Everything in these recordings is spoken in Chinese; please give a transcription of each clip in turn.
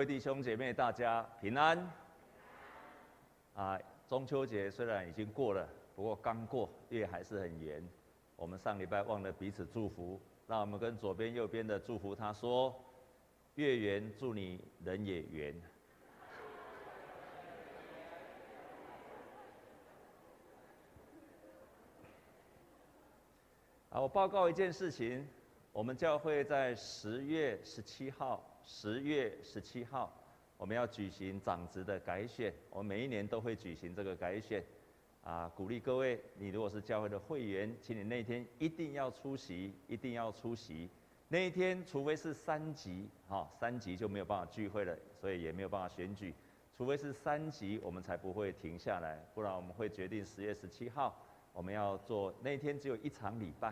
各位弟兄姐妹，大家平安。啊，中秋节虽然已经过了，不过刚过，月还是很圆。我们上礼拜忘了彼此祝福，让我们跟左边、右边的祝福他说：“月圆，祝你人也圆。”啊，我报告一件事情，我们教会在十月十七号。十月十七号，我们要举行长职的改选。我们每一年都会举行这个改选，啊，鼓励各位，你如果是教会的会员，请你那天一定要出席，一定要出席。那一天，除非是三级，哈，三级就没有办法聚会了，所以也没有办法选举。除非是三级，我们才不会停下来，不然我们会决定十月十七号我们要做。那天只有一场礼拜，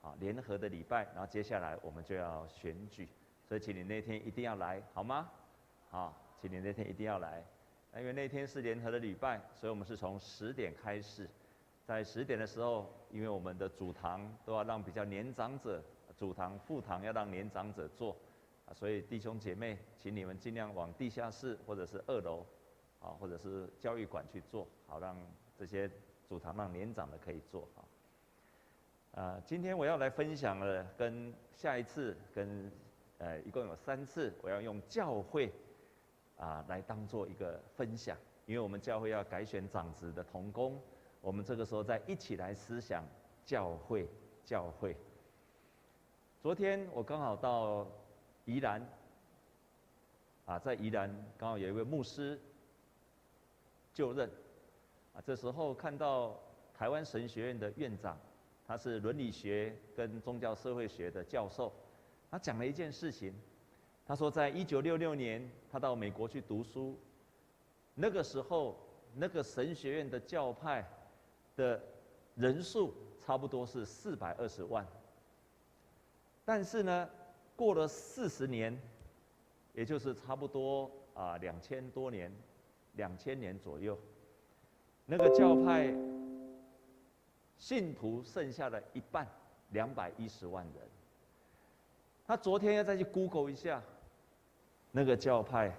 啊，联合的礼拜，然后接下来我们就要选举。所以，请你那天一定要来，好吗？好，请你那天一定要来。因为那天是联合的礼拜，所以我们是从十点开始。在十点的时候，因为我们的主堂都要让比较年长者，主堂副堂要让年长者坐，啊，所以弟兄姐妹，请你们尽量往地下室或者是二楼，啊，或者是教育馆去坐，好让这些主堂让年长的可以坐。啊，今天我要来分享了，跟下一次跟。呃，一共有三次，我要用教会啊来当做一个分享，因为我们教会要改选长职的同工，我们这个时候再一起来思想教会，教会。昨天我刚好到宜兰，啊，在宜兰刚好有一位牧师就任，啊，这时候看到台湾神学院的院长，他是伦理学跟宗教社会学的教授。他讲了一件事情，他说，在一九六六年，他到美国去读书，那个时候，那个神学院的教派的人数差不多是四百二十万。但是呢，过了四十年，也就是差不多啊两千多年，两千年左右，那个教派信徒剩下了一半，两百一十万人。他昨天要再去 Google 一下，那个教派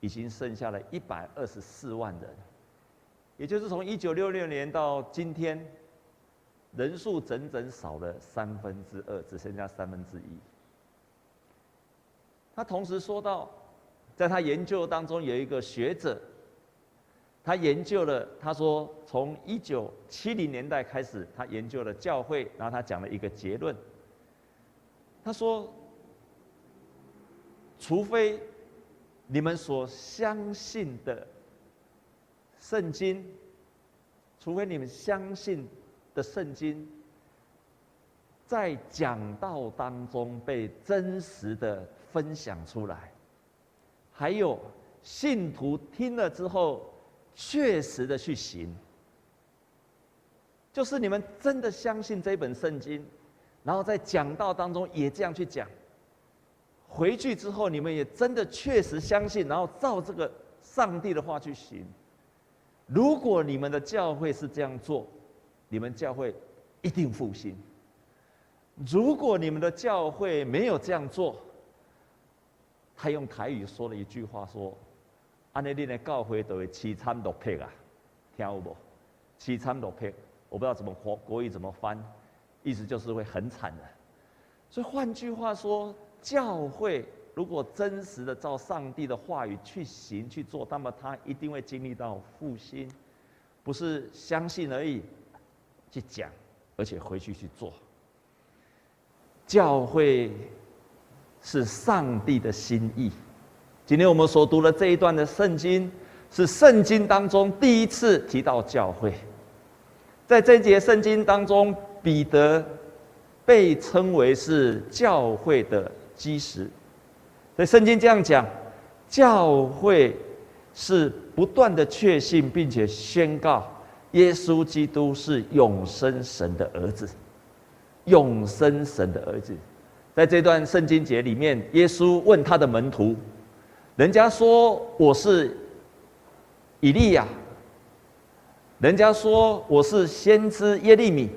已经剩下了一百二十四万人，也就是从一九六六年到今天，人数整整少了三分之二，只剩下三分之一。他同时说到，在他研究当中有一个学者，他研究了，他说从一九七零年代开始，他研究了教会，然后他讲了一个结论，他说。除非你们所相信的圣经，除非你们相信的圣经，在讲道当中被真实的分享出来，还有信徒听了之后确实的去行，就是你们真的相信这本圣经，然后在讲道当中也这样去讲。回去之后，你们也真的确实相信，然后照这个上帝的话去行。如果你们的教会是这样做，你们教会一定复兴。如果你们的教会没有这样做，他用台语说了一句话说：“安尼你的教会都会凄惨落魄啊，听有无？凄惨落魄，我不知道怎么国国语怎么翻，意思就是会很惨的。所以换句话说。教会如果真实的照上帝的话语去行去做，那么他一定会经历到复兴，不是相信而已，去讲，而且回去去做。教会是上帝的心意。今天我们所读的这一段的圣经，是圣经当中第一次提到教会。在这节圣经当中，彼得被称为是教会的。基石，所以圣经这样讲，教会是不断的确信并且宣告耶稣基督是永生神的儿子，永生神的儿子。在这段圣经节里面，耶稣问他的门徒：“人家说我是以利亚，人家说我是先知耶利米，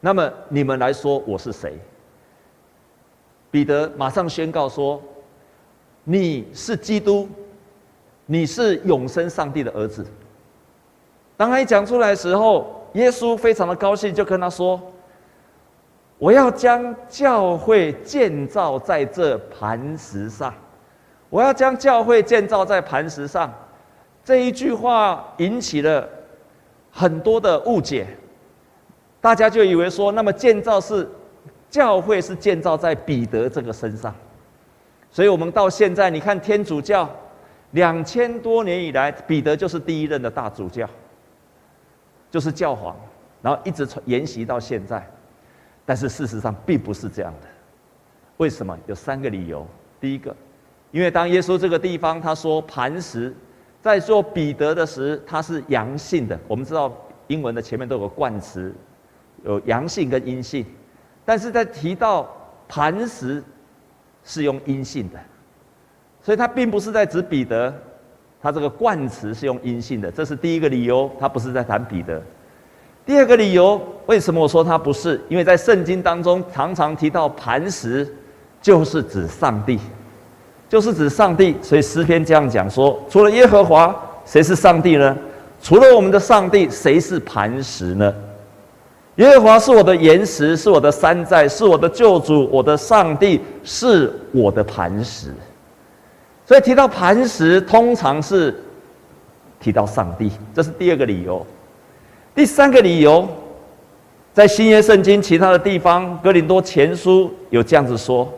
那么你们来说我是谁？”彼得马上宣告说：“你是基督，你是永生上帝的儿子。”当他一讲出来的时候，耶稣非常的高兴，就跟他说：“我要将教会建造在这磐石上，我要将教会建造在磐石上。”这一句话引起了很多的误解，大家就以为说，那么建造是教会是建造在彼得这个身上，所以我们到现在，你看天主教两千多年以来，彼得就是第一任的大主教，就是教皇，然后一直传沿袭到现在，但是事实上并不是这样的。为什么？有三个理由。第一个，因为当耶稣这个地方他说磐石。在做彼得的时，它是阳性的。我们知道英文的前面都有个冠词，有阳性跟阴性。但是在提到磐石，是用阴性的，所以它并不是在指彼得，它这个冠词是用阴性的。这是第一个理由，它不是在谈彼得。第二个理由，为什么我说它不是？因为在圣经当中常常提到磐石，就是指上帝。就是指上帝，所以诗篇这样讲说：除了耶和华，谁是上帝呢？除了我们的上帝，谁是磐石呢？耶和华是我的岩石，是我的山寨，是我的救主，我的上帝是我的磐石。所以提到磐石，通常是提到上帝，这是第二个理由。第三个理由，在新约圣经其他的地方，哥林多前书有这样子说。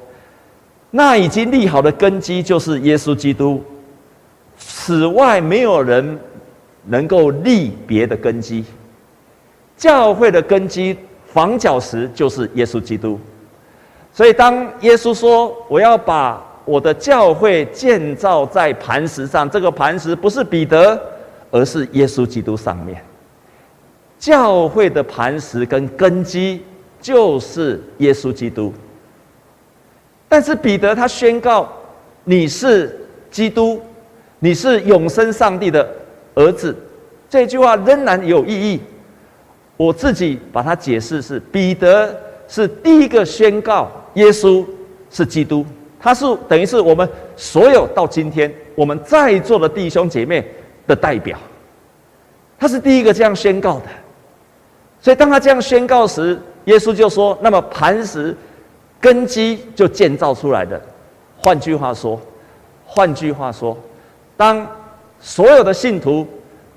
那已经立好的根基就是耶稣基督，此外没有人能够立别的根基。教会的根基房角石就是耶稣基督，所以当耶稣说我要把我的教会建造在磐石上，这个磐石不是彼得，而是耶稣基督上面。教会的磐石跟根基就是耶稣基督。但是彼得他宣告，你是基督，你是永生上帝的儿子，这句话仍然有意义。我自己把它解释是：彼得是第一个宣告耶稣是基督，他是等于是我们所有到今天我们在座的弟兄姐妹的代表，他是第一个这样宣告的。所以当他这样宣告时，耶稣就说：“那么磐石。”根基就建造出来的。换句话说，换句话说，当所有的信徒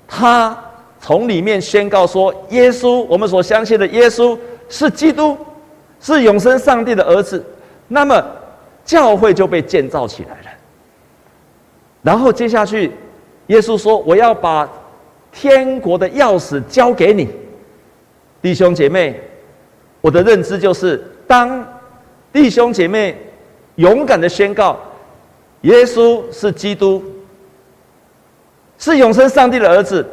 他从里面宣告说，耶稣，我们所相信的耶稣是基督，是永生上帝的儿子，那么教会就被建造起来了。然后接下去，耶稣说：“我要把天国的钥匙交给你，弟兄姐妹。”我的认知就是当。弟兄姐妹，勇敢的宣告：耶稣是基督，是永生上帝的儿子，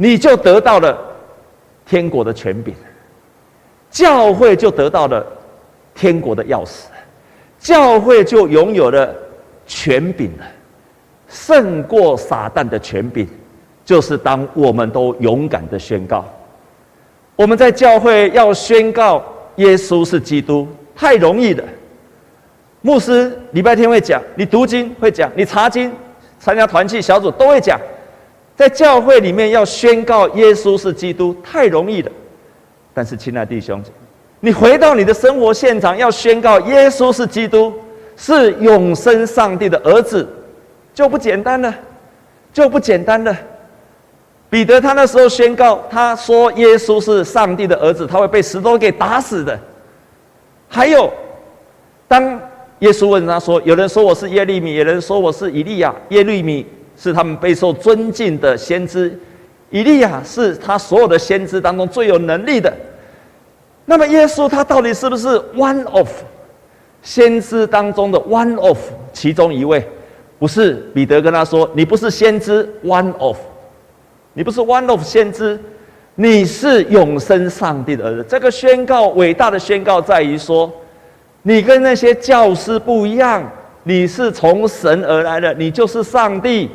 你就得到了天国的权柄，教会就得到了天国的钥匙，教会就拥有了权柄了，胜过撒旦的权柄，就是当我们都勇敢的宣告，我们在教会要宣告耶稣是基督。太容易了。牧师礼拜天会讲，你读经会讲，你查经、参加团契小组都会讲。在教会里面要宣告耶稣是基督，太容易了。但是，亲爱的弟兄，你回到你的生活现场，要宣告耶稣是基督，是永生上帝的儿子，就不简单了，就不简单了。彼得他那时候宣告，他说耶稣是上帝的儿子，他会被石头给打死的。还有，当耶稣问他说：“有人说我是耶利米，有人说我是以利亚。耶利米是他们备受尊敬的先知，以利亚是他所有的先知当中最有能力的。那么耶稣他到底是不是 one of 先知当中的 one of 其中一位？不是，彼得跟他说：你不是先知 one of，你不是 one of 先知。”你是永生上帝的儿子。这个宣告伟大的宣告在于说，你跟那些教师不一样，你是从神而来的，你就是上帝，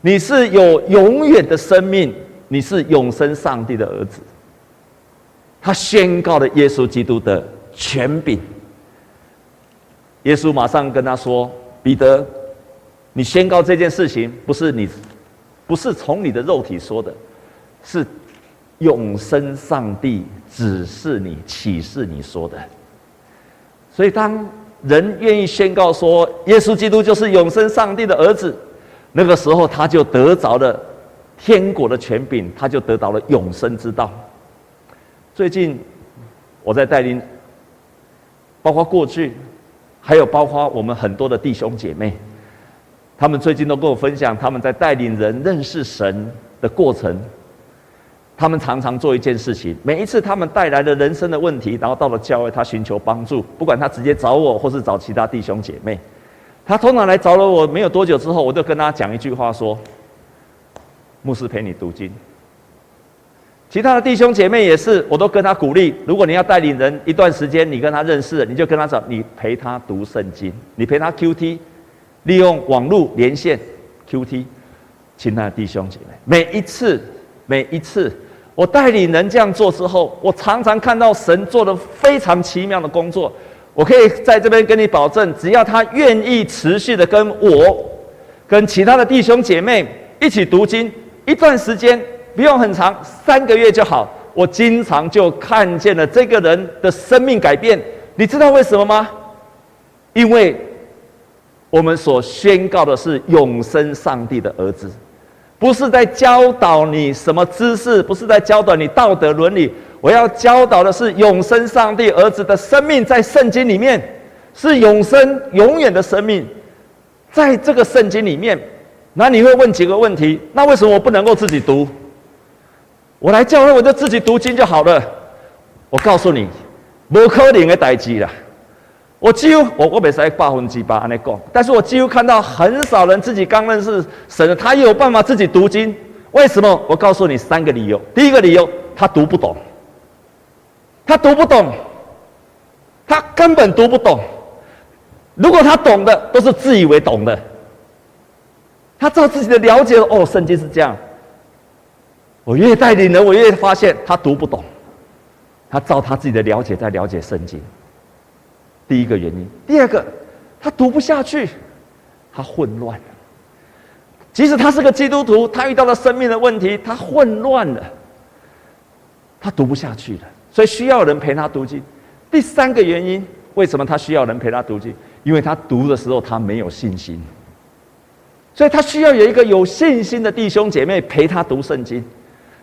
你是有永远的生命，你是永生上帝的儿子。他宣告了耶稣基督的权柄。耶稣马上跟他说：“彼得，你宣告这件事情，不是你，不是从你的肉体说的，是永生上帝指示你、启示你说的。所以，当人愿意宣告说耶稣基督就是永生上帝的儿子，那个时候他就得着了天国的权柄，他就得到了永生之道。最近我在带领，包括过去，还有包括我们很多的弟兄姐妹，他们最近都跟我分享他们在带领人认识神的过程。他们常常做一件事情，每一次他们带来的人生的问题，然后到了教会，他寻求帮助，不管他直接找我，或是找其他弟兄姐妹，他通常来找了我没有多久之后，我就跟他讲一句话说：“牧师陪你读经。”其他的弟兄姐妹也是，我都跟他鼓励：如果你要带领人一段时间，你跟他认识，你就跟他讲，你陪他读圣经，你陪他 QT，利用网络连线 QT。亲爱的弟兄姐妹，每一次，每一次我带领人这样做之后，我常常看到神做的非常奇妙的工作。我可以在这边跟你保证，只要他愿意持续的跟我、跟其他的弟兄姐妹一起读经一段时间。不用很长，三个月就好。我经常就看见了这个人的生命改变。你知道为什么吗？因为我们所宣告的是永生上帝的儿子，不是在教导你什么知识，不是在教导你道德伦理。我要教导的是永生上帝儿子的生命，在圣经里面是永生永远的生命，在这个圣经里面。那你会问几个问题？那为什么我不能够自己读？我来教会，我就自己读经就好了。我告诉你，不可能的代志啦。我几乎我我没说百分之百那个，但是我几乎看到很少人自己刚认识神，他也有办法自己读经。为什么？我告诉你三个理由。第一个理由，他读不懂，他读不懂，他根本读不懂。如果他懂的，都是自以为懂的。他照自己的了解，哦，圣经是这样。我越带领人，我越发现他读不懂，他照他自己的了解在了解圣经。第一个原因，第二个，他读不下去，他混乱。即使他是个基督徒，他遇到了生命的问题，他混乱了，他读不下去了，所以需要人陪他读经。第三个原因，为什么他需要人陪他读经？因为他读的时候他没有信心，所以他需要有一个有信心的弟兄姐妹陪他读圣经。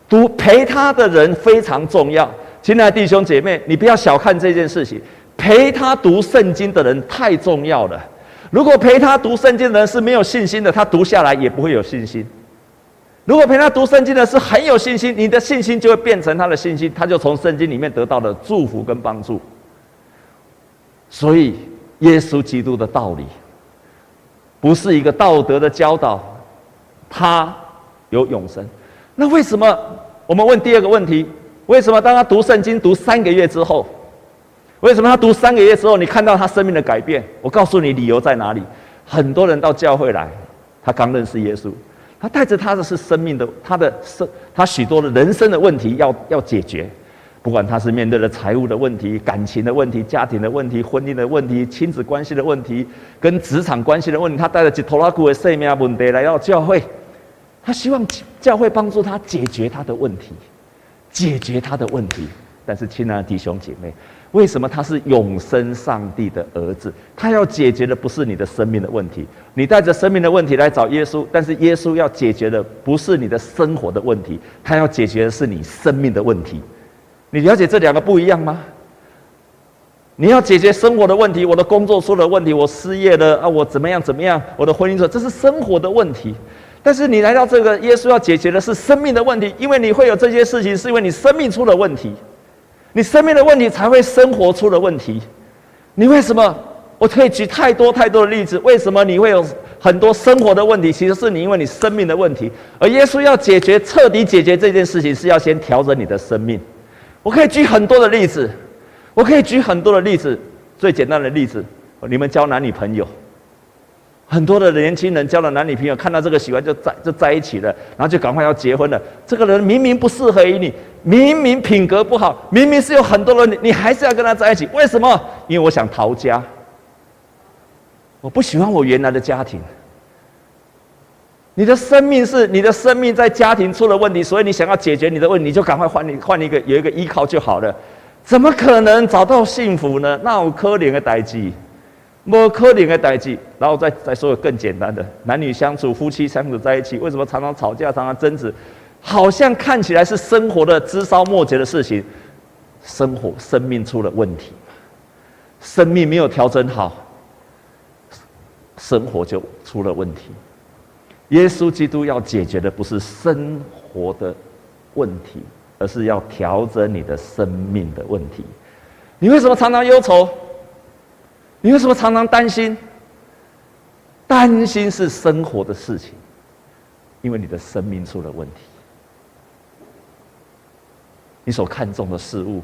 读陪他的人非常重要，亲爱的弟兄姐妹，你不要小看这件事情。陪他读圣经的人太重要了。如果陪他读圣经的人是没有信心的，他读下来也不会有信心。如果陪他读圣经的是很有信心，你的信心就会变成他的信心，他就从圣经里面得到了祝福跟帮助。所以，耶稣基督的道理不是一个道德的教导，他有永生。那为什么？我们问第二个问题：为什么当他读圣经读三个月之后，为什么他读三个月之后，你看到他生命的改变？我告诉你理由在哪里。很多人到教会来，他刚认识耶稣，他带着他的是生命的，他的生，他许多的人生的问题要要解决，不管他是面对了财务的问题、感情的问题、家庭的问题、婚姻的问题、亲子关系的问题、跟职场关系的问题，他带着吉托拉库的生命问题来到教会。他希望教会帮助他解决他的问题，解决他的问题。但是，亲爱的弟兄姐妹，为什么他是永生上帝的儿子？他要解决的不是你的生命的问题。你带着生命的问题来找耶稣，但是耶稣要解决的不是你的生活的问题，他要解决的是你生命的问题。你了解这两个不一样吗？你要解决生活的问题，我的工作出了问题，我失业了啊，我怎么样怎么样？我的婚姻说这是生活的问题。但是你来到这个，耶稣要解决的是生命的问题，因为你会有这些事情，是因为你生命出了问题，你生命的问题才会生活出了问题。你为什么？我可以举太多太多的例子，为什么你会有很多生活的问题？其实是你因为你生命的问题，而耶稣要解决彻底解决这件事情，是要先调整你的生命。我可以举很多的例子，我可以举很多的例子，最简单的例子，你们交男女朋友。很多的年轻人交了男女朋友，看到这个喜欢就在就在一起了，然后就赶快要结婚了。这个人明明不适合于你，明明品格不好，明明是有很多人，你你还是要跟他在一起，为什么？因为我想逃家，我不喜欢我原来的家庭，你的生命是你的生命在家庭出了问题，所以你想要解决你的问题，就赶快换你换一个有一个依靠就好了。怎么可能找到幸福呢？那我可怜的代际，我可怜的代际。然后再再说个更简单的，男女相处、夫妻相处在一起，为什么常常吵架、常常争执？好像看起来是生活的枝梢末节的事情，生活生命出了问题，生命没有调整好，生活就出了问题。耶稣基督要解决的不是生活的问题，而是要调整你的生命的问题。你为什么常常忧愁？你为什么常常担心？担心是生活的事情，因为你的生命出了问题。你所看重的事物，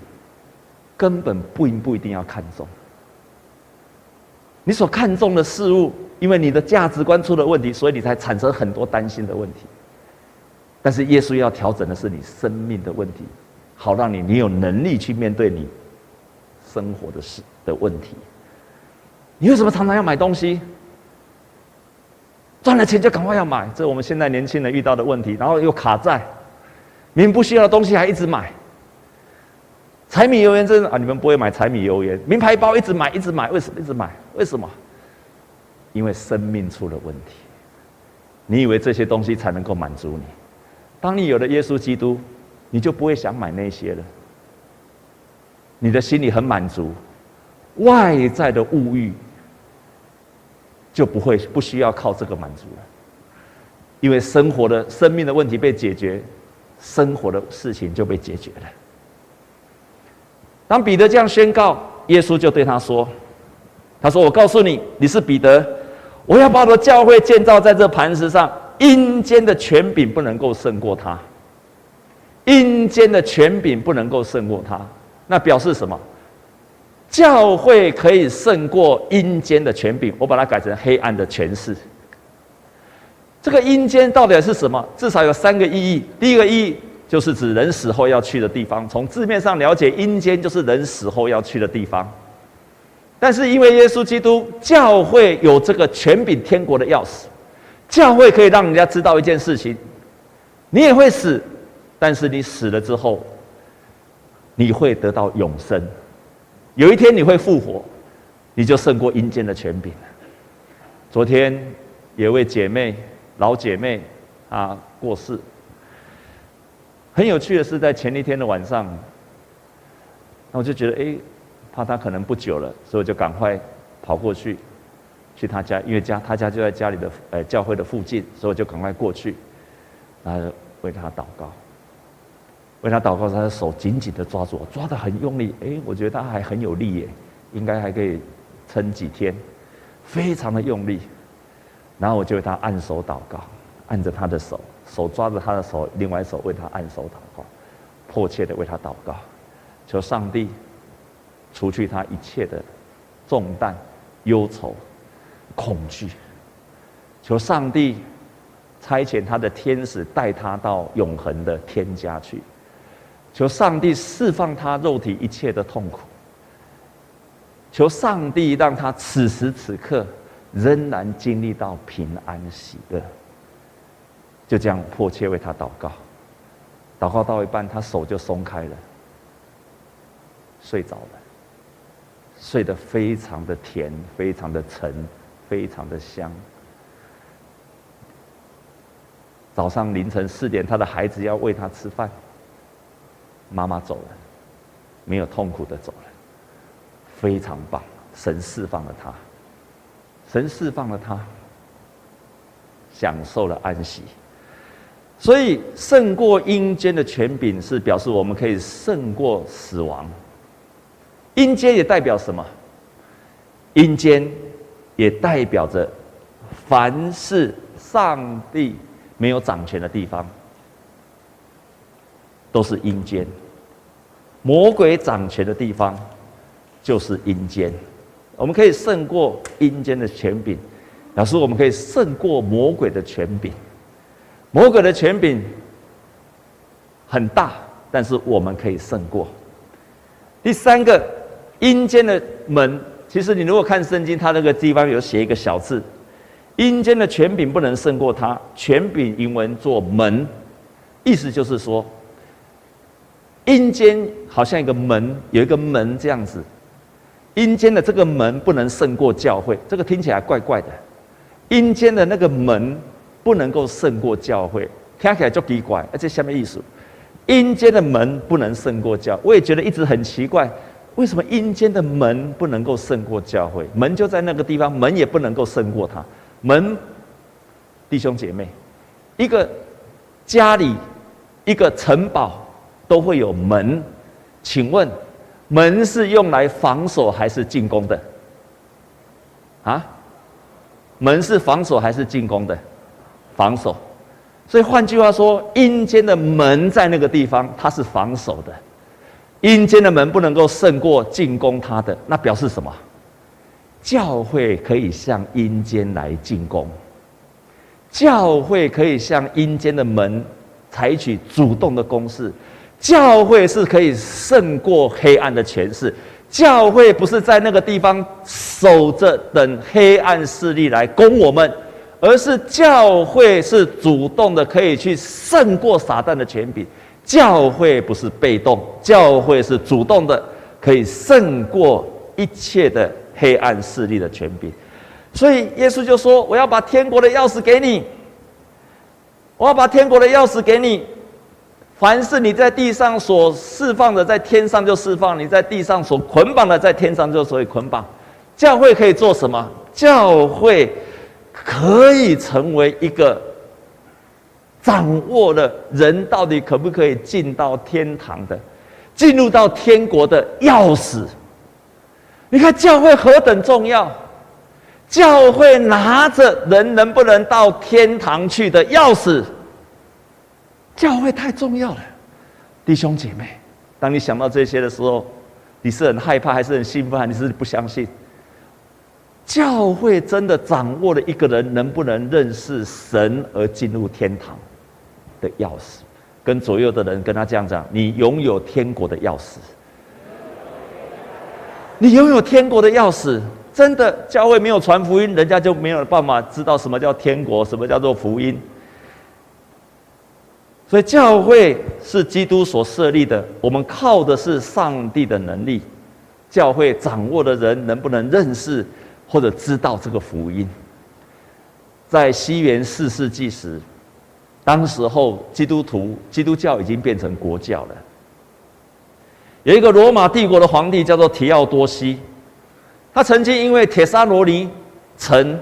根本不一不一定要看重。你所看重的事物。因为你的价值观出了问题，所以你才产生很多担心的问题。但是耶稣要调整的是你生命的问题，好让你你有能力去面对你生活的事的问题。你为什么常常要买东西？赚了钱就赶快要买，这是我们现在年轻人遇到的问题。然后又卡债，明明不需要的东西还一直买。柴米油盐真啊，你们不会买柴米油盐，名牌包一直买一直买，为什么一直买？为什么？因为生命出了问题，你以为这些东西才能够满足你？当你有了耶稣基督，你就不会想买那些了。你的心里很满足，外在的物欲就不会不需要靠这个满足了。因为生活的生命的问题被解决，生活的事情就被解决了。当彼得这样宣告，耶稣就对他说：“他说，我告诉你，你是彼得。”我要把我的教会建造在这磐石上，阴间的权柄不能够胜过他。阴间的权柄不能够胜过他，那表示什么？教会可以胜过阴间的权柄。我把它改成黑暗的权势。这个阴间到底是什么？至少有三个意义。第一个意义就是指人死后要去的地方。从字面上了解，阴间就是人死后要去的地方。但是因为耶稣基督，教会有这个权柄天国的钥匙，教会可以让人家知道一件事情：你也会死，但是你死了之后，你会得到永生，有一天你会复活，你就胜过阴间的权柄。昨天有位姐妹，老姐妹啊过世，很有趣的是，在前一天的晚上，那我就觉得哎。怕他可能不久了，所以我就赶快跑过去，去他家，因为家他家就在家里的呃教会的附近，所以我就赶快过去，然后为他祷告，为他祷告，他的手紧紧的抓住我，抓得很用力，哎，我觉得他还很有力耶，应该还可以撑几天，非常的用力，然后我就为他按手祷告，按着他的手，手抓着他的手，另外一手为他按手祷告，迫切的为他祷告，求上帝。除去他一切的重担、忧愁、恐惧，求上帝差遣他的天使带他到永恒的天家去，求上帝释放他肉体一切的痛苦，求上帝让他此时此刻仍然经历到平安喜乐。就这样迫切为他祷告，祷告到一半，他手就松开了，睡着了。睡得非常的甜，非常的沉，非常的香。早上凌晨四点，他的孩子要喂他吃饭，妈妈走了，没有痛苦的走了，非常棒，神释放了他，神释放了他，享受了安息。所以胜过阴间的权柄，是表示我们可以胜过死亡。阴间也代表什么？阴间也代表着，凡是上帝没有掌权的地方，都是阴间；魔鬼掌权的地方，就是阴间。我们可以胜过阴间的权柄，表示我们可以胜过魔鬼的权柄。魔鬼的权柄很大，但是我们可以胜过。第三个。阴间的门，其实你如果看圣经，它那个地方有写一个小字，阴间的权柄不能胜过它。权柄英文做门，意思就是说，阴间好像一个门，有一个门这样子。阴间的这个门不能胜过教会，这个听起来怪怪的。阴间的那个门不能够胜过教会，听起来就奇怪。而且下面意思，阴间的门不能胜过教，我也觉得一直很奇怪。为什么阴间的门不能够胜过教会？门就在那个地方，门也不能够胜过他。门，弟兄姐妹，一个家里，一个城堡都会有门。请问，门是用来防守还是进攻的？啊？门是防守还是进攻的？防守。所以换句话说，阴间的门在那个地方，它是防守的。阴间的门不能够胜过进攻它的，那表示什么？教会可以向阴间来进攻，教会可以向阴间的门采取主动的攻势，教会是可以胜过黑暗的权势，教会不是在那个地方守着等黑暗势力来攻我们，而是教会是主动的，可以去胜过撒旦的权柄。教会不是被动，教会是主动的，可以胜过一切的黑暗势力的权柄。所以耶稣就说：“我要把天国的钥匙给你，我要把天国的钥匙给你。凡是你在地上所释放的，在天上就释放；你在地上所捆绑的，在天上就所以捆绑。教会可以做什么？教会可以成为一个。”掌握了人到底可不可以进到天堂的，进入到天国的钥匙。你看教会何等重要！教会拿着人能不能到天堂去的钥匙。教会太重要了，弟兄姐妹，当你想到这些的时候，你是很害怕还是很兴奋，还是不相信？教会真的掌握了一个人能不能认识神而进入天堂的钥匙，跟左右的人跟他这样讲：你拥有天国的钥匙，你拥有天国的钥匙。真的，教会没有传福音，人家就没有办法知道什么叫天国，什么叫做福音。所以，教会是基督所设立的，我们靠的是上帝的能力。教会掌握的人能不能认识或者知道这个福音？在西元四世纪时。当时候，基督徒、基督教已经变成国教了。有一个罗马帝国的皇帝叫做提奥多西，他曾经因为帖撒罗尼城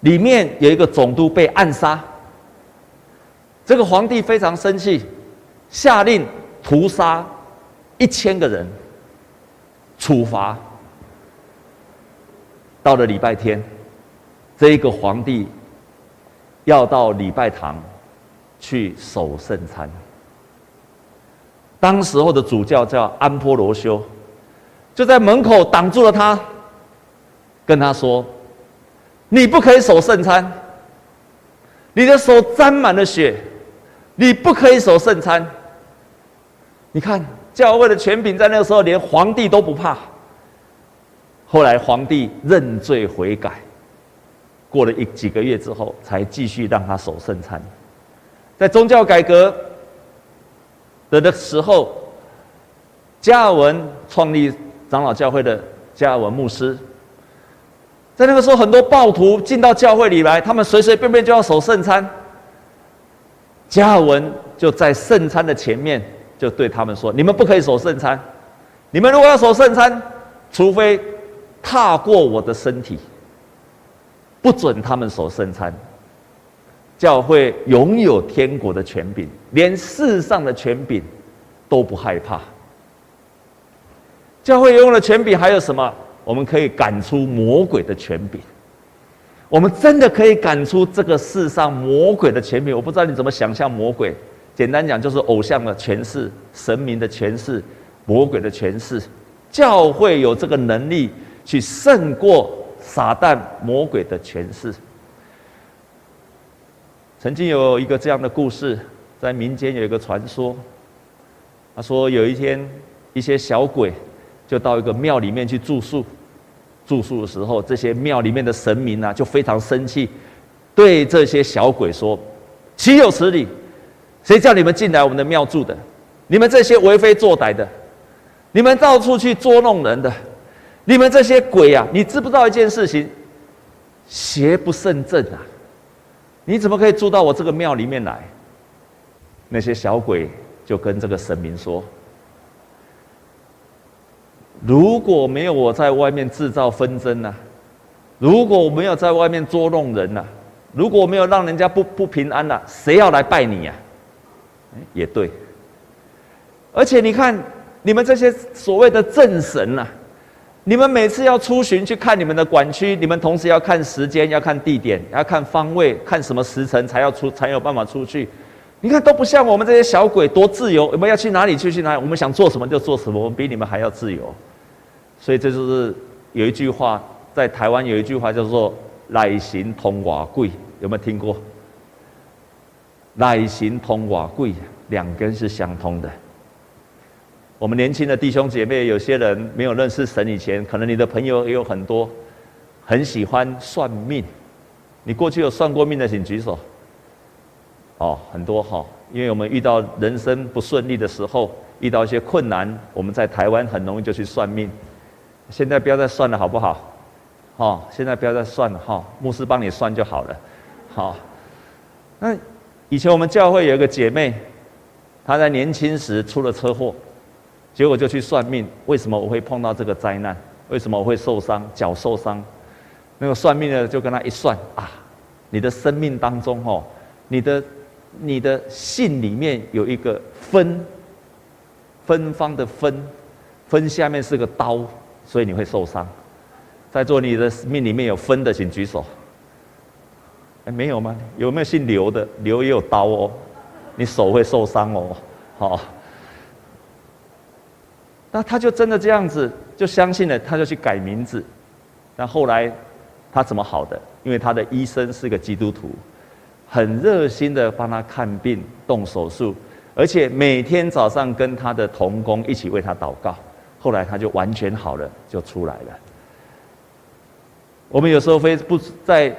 里面有一个总督被暗杀，这个皇帝非常生气，下令屠杀一千个人，处罚。到了礼拜天，这一个皇帝要到礼拜堂。去守圣餐。当时候的主教叫安波罗修，就在门口挡住了他，跟他说：“你不可以守圣餐，你的手沾满了血，你不可以守圣餐。”你看，教会的权柄在那个时候连皇帝都不怕。后来皇帝认罪悔改，过了一几个月之后，才继续让他守圣餐。在宗教改革的的时候，加尔文创立长老教会的加尔文牧师，在那个时候，很多暴徒进到教会里来，他们随随便便就要守圣餐。加尔文就在圣餐的前面就对他们说：“你们不可以守圣餐，你们如果要守圣餐，除非踏过我的身体，不准他们所生餐。”教会拥有天国的权柄，连世上的权柄都不害怕。教会拥有的权柄还有什么？我们可以赶出魔鬼的权柄。我们真的可以赶出这个世上魔鬼的权柄。我不知道你怎么想象魔鬼，简单讲就是偶像的权势、神明的权势、魔鬼的权势。教会有这个能力去胜过撒旦魔鬼的权势。曾经有一个这样的故事，在民间有一个传说。他说有一天，一些小鬼就到一个庙里面去住宿。住宿的时候，这些庙里面的神明啊，就非常生气，对这些小鬼说：“岂有此理！谁叫你们进来我们的庙住的？你们这些为非作歹的，你们到处去捉弄人的，你们这些鬼啊！你知不知道一件事情？邪不胜正啊！你怎么可以住到我这个庙里面来？”那些小鬼就跟这个神明说：“如果没有我在外面制造纷争呢、啊？如果我没有在外面捉弄人呢、啊？如果我没有让人家不不平安了、啊，谁要来拜你呀、啊？”也对。而且你看，你们这些所谓的正神呐、啊，你们每次要出巡去看你们的管区，你们同时要看时间，要看地点，要看方位，看什么时辰才要出，才有办法出去。你看都不像我们这些小鬼多自由，我们要去哪里就去哪里，我们想做什么就做什么，我们比你们还要自由。所以这就是有一句话，在台湾有一句话叫做“内行通瓦贵”，有没有听过？内行通瓦贵，两根是相通的。我们年轻的弟兄姐妹，有些人没有认识神以前，可能你的朋友也有很多，很喜欢算命。你过去有算过命的，请举手。哦，很多哈，因为我们遇到人生不顺利的时候，遇到一些困难，我们在台湾很容易就去算命。现在不要再算了，好不好？哦，现在不要再算了哈，牧师帮你算就好了。好，那以前我们教会有一个姐妹，她在年轻时出了车祸，结果就去算命，为什么我会碰到这个灾难？为什么我会受伤，脚受伤？那个算命的就跟他一算啊，你的生命当中哦，你的。你的姓里面有一个分，芬芳的芬，芬下面是个刀，所以你会受伤。在座你的命里面有分的，请举手。哎，没有吗？有没有姓刘的？刘也有刀哦，你手会受伤哦。好，那他就真的这样子，就相信了，他就去改名字。那后来他怎么好的？因为他的医生是个基督徒。很热心的帮他看病、动手术，而且每天早上跟他的同工一起为他祷告。后来他就完全好了，就出来了。我们有时候非不在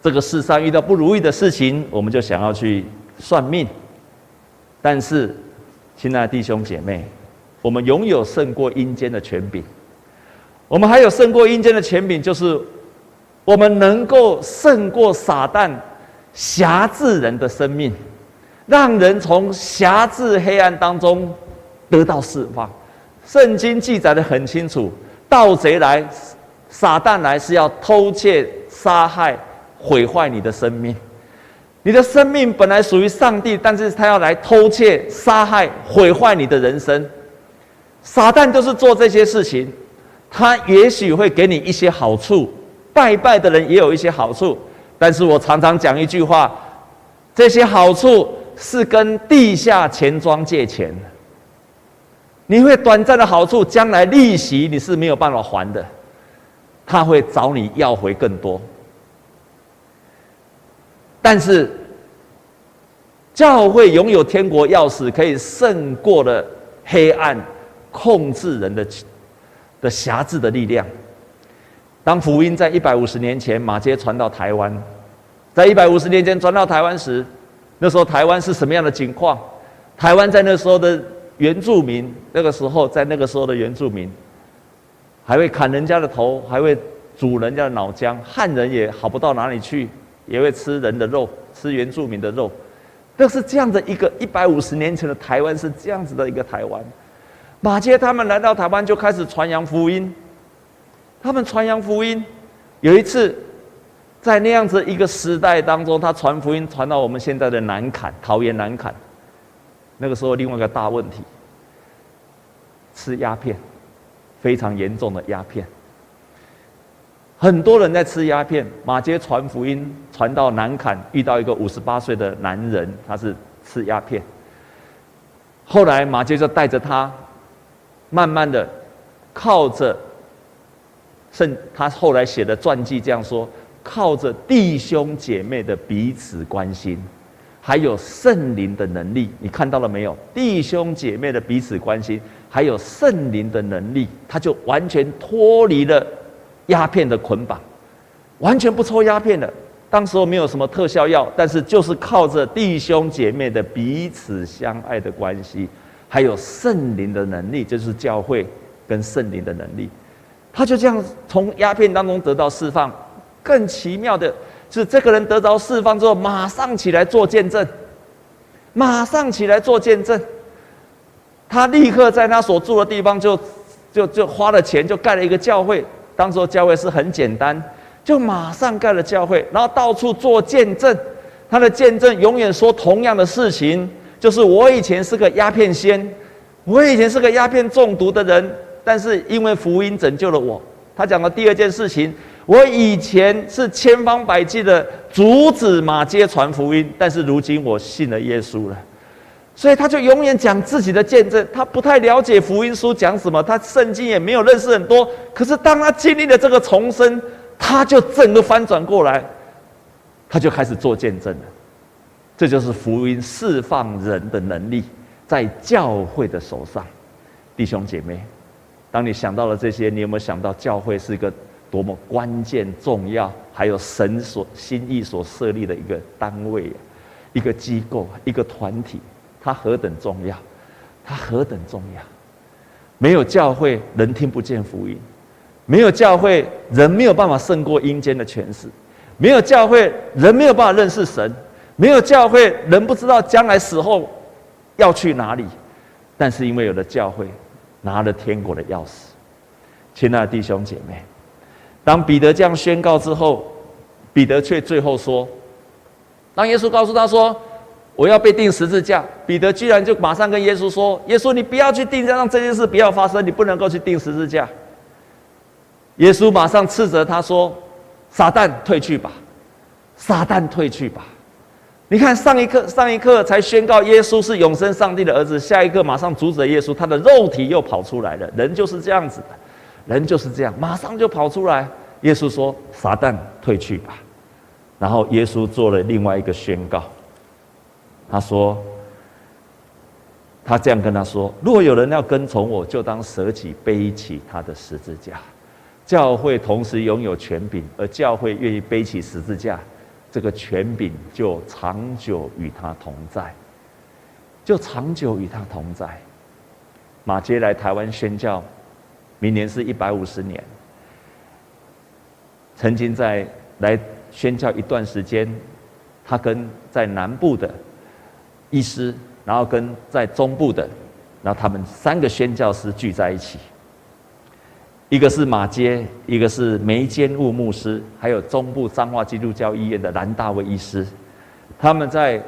这个世上遇到不如意的事情，我们就想要去算命。但是，亲爱的弟兄姐妹，我们拥有胜过阴间的权柄。我们还有胜过阴间的权柄，就是我们能够胜过撒旦。辖制人的生命，让人从辖制黑暗当中得到释放。圣经记载得很清楚，盗贼来，撒旦来是要偷窃、杀害、毁坏你的生命。你的生命本来属于上帝，但是他要来偷窃、杀害、毁坏你的人生。撒旦就是做这些事情，他也许会给你一些好处，拜拜的人也有一些好处。但是我常常讲一句话，这些好处是跟地下钱庄借钱，你会短暂的好处，将来利息你是没有办法还的，他会找你要回更多。但是教会拥有天国钥匙，可以胜过了黑暗控制人的的辖制的力量。当福音在一百五十年前马街传到台湾，在一百五十年前传到台湾时，那时候台湾是什么样的情况？台湾在那时候的原住民，那个时候在那个时候的原住民，还会砍人家的头，还会煮人家的脑浆。汉人也好不到哪里去，也会吃人的肉，吃原住民的肉。那是这样的一个一百五十年前的台湾，是这样子的一个台湾。马杰他们来到台湾，就开始传扬福音。他们传扬福音，有一次，在那样子一个时代当中，他传福音传到我们现在的南坎，桃园南坎。那个时候，另外一个大问题，吃鸦片，非常严重的鸦片。很多人在吃鸦片。马杰传福音传到南坎，遇到一个五十八岁的男人，他是吃鸦片。后来马杰就带着他，慢慢的靠着。圣他后来写的传记这样说：靠着弟兄姐妹的彼此关心，还有圣灵的能力，你看到了没有？弟兄姐妹的彼此关心，还有圣灵的能力，他就完全脱离了鸦片的捆绑，完全不抽鸦片了。当时候没有什么特效药，但是就是靠着弟兄姐妹的彼此相爱的关系，还有圣灵的能力，就是教会跟圣灵的能力，他就这样从鸦片当中得到释放。更奇妙的是，这个人得到释放之后，马上起来做见证，马上起来做见证。他立刻在他所住的地方就就就花了钱，就盖了一个教会。当时教会是很简单。就马上盖了教会，然后到处做见证。他的见证永远说同样的事情，就是我以前是个鸦片仙，我以前是个鸦片中毒的人，但是因为福音拯救了我。他讲的第二件事情，我以前是千方百计的阻止马街传福音，但是如今我信了耶稣了。所以他就永远讲自己的见证。他不太了解福音书讲什么，他圣经也没有认识很多。可是当他经历了这个重生，他就整个翻转过来，他就开始做见证了。这就是福音释放人的能力，在教会的手上。弟兄姐妹，当你想到了这些，你有没有想到教会是一个多么关键、重要，还有神所心意所设立的一个单位、一个机构、一个团体？它何等重要！它何等重要！没有教会，人听不见福音。没有教会，人没有办法胜过阴间的权势；没有教会，人没有办法认识神；没有教会，人不知道将来死后要去哪里。但是因为有了教会，拿了天国的钥匙。亲爱的弟兄姐妹，当彼得这样宣告之后，彼得却最后说：“当耶稣告诉他说，我要被钉十字架，彼得居然就马上跟耶稣说：‘耶稣，你不要去钉，让这件事不要发生，你不能够去钉十字架。’”耶稣马上斥责他说：“撒旦退去吧，撒旦退去吧！你看上一刻上一刻才宣告耶稣是永生上帝的儿子，下一刻马上阻止耶稣，他的肉体又跑出来了。人就是这样子的，人就是这样，马上就跑出来。耶稣说：‘撒旦退去吧。’然后耶稣做了另外一个宣告，他说：‘他这样跟他说，若有人要跟从我，就当舍己背起他的十字架。’教会同时拥有权柄，而教会愿意背起十字架，这个权柄就长久与他同在，就长久与他同在。马杰来台湾宣教，明年是一百五十年。曾经在来宣教一段时间，他跟在南部的医师，然后跟在中部的，然后他们三个宣教师聚在一起。一个是马街，一个是梅坚雾牧师，还有中部彰化基督教医院的蓝大卫医师，他们在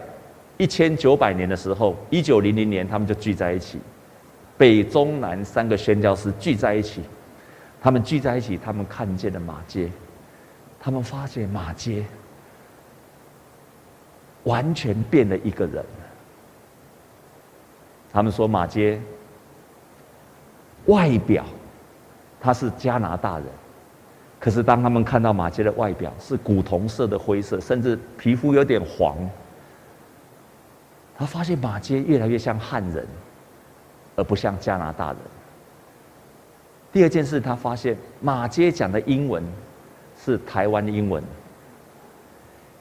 一千九百年的时候，一九零零年，他们就聚在一起，北中南三个宣教师聚在一起，他们聚在一起，他们看见了马街，他们发现马街完全变了一个人，他们说马街外表。他是加拿大人，可是当他们看到马偕的外表是古铜色的灰色，甚至皮肤有点黄，他发现马偕越来越像汉人，而不像加拿大人。第二件事，他发现马偕讲的英文是台湾的英文，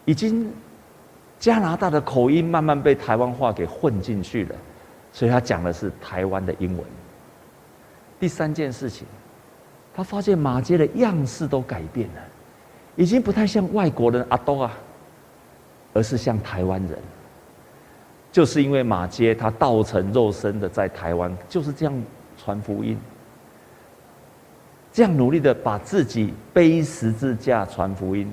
已经加拿大的口音慢慢被台湾话给混进去了，所以他讲的是台湾的英文。第三件事情。他发现马街的样式都改变了，已经不太像外国人阿多啊，而是像台湾人。就是因为马街他道成肉身的在台湾，就是这样传福音，这样努力的把自己背十字架传福音，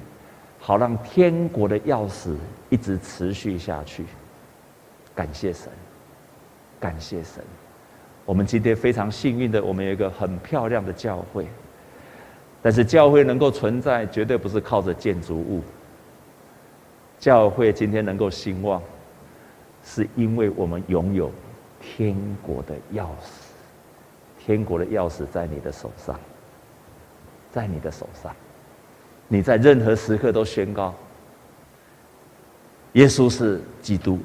好让天国的钥匙一直持续下去。感谢神，感谢神。我们今天非常幸运的，我们有一个很漂亮的教会。但是教会能够存在，绝对不是靠着建筑物。教会今天能够兴旺，是因为我们拥有天国的钥匙。天国的钥匙在你的手上，在你的手上。你在任何时刻都宣告：耶稣是基督，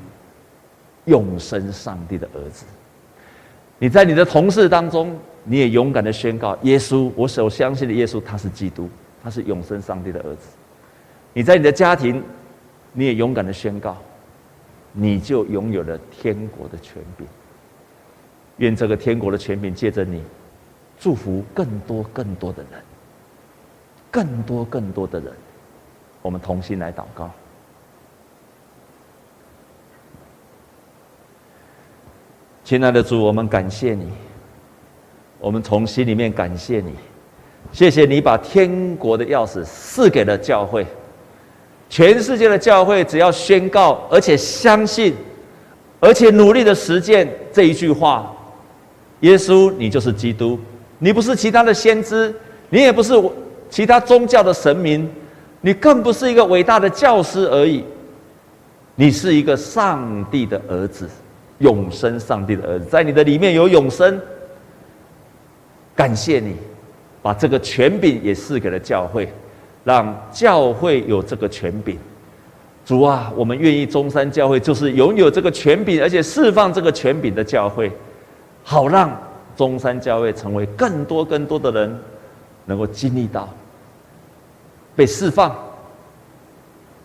永生上帝的儿子。你在你的同事当中，你也勇敢的宣告：耶稣，我所相信的耶稣，他是基督，他是永生上帝的儿子。你在你的家庭，你也勇敢的宣告，你就拥有了天国的权柄。愿这个天国的权柄借着你，祝福更多更多的人，更多更多的人。我们同心来祷告。亲爱的主，我们感谢你，我们从心里面感谢你，谢谢你把天国的钥匙赐给了教会。全世界的教会只要宣告，而且相信，而且努力的实践这一句话：耶稣，你就是基督，你不是其他的先知，你也不是其他宗教的神明，你更不是一个伟大的教师而已，你是一个上帝的儿子，永生上帝的儿子，在你的里面有永生。感谢你，把这个权柄也赐给了教会。让教会有这个权柄，主啊，我们愿意中山教会就是拥有这个权柄，而且释放这个权柄的教会，好让中山教会成为更多更多的人能够经历到被释放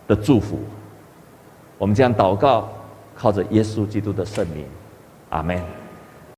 的祝福。我们这样祷告，靠着耶稣基督的圣名，阿门。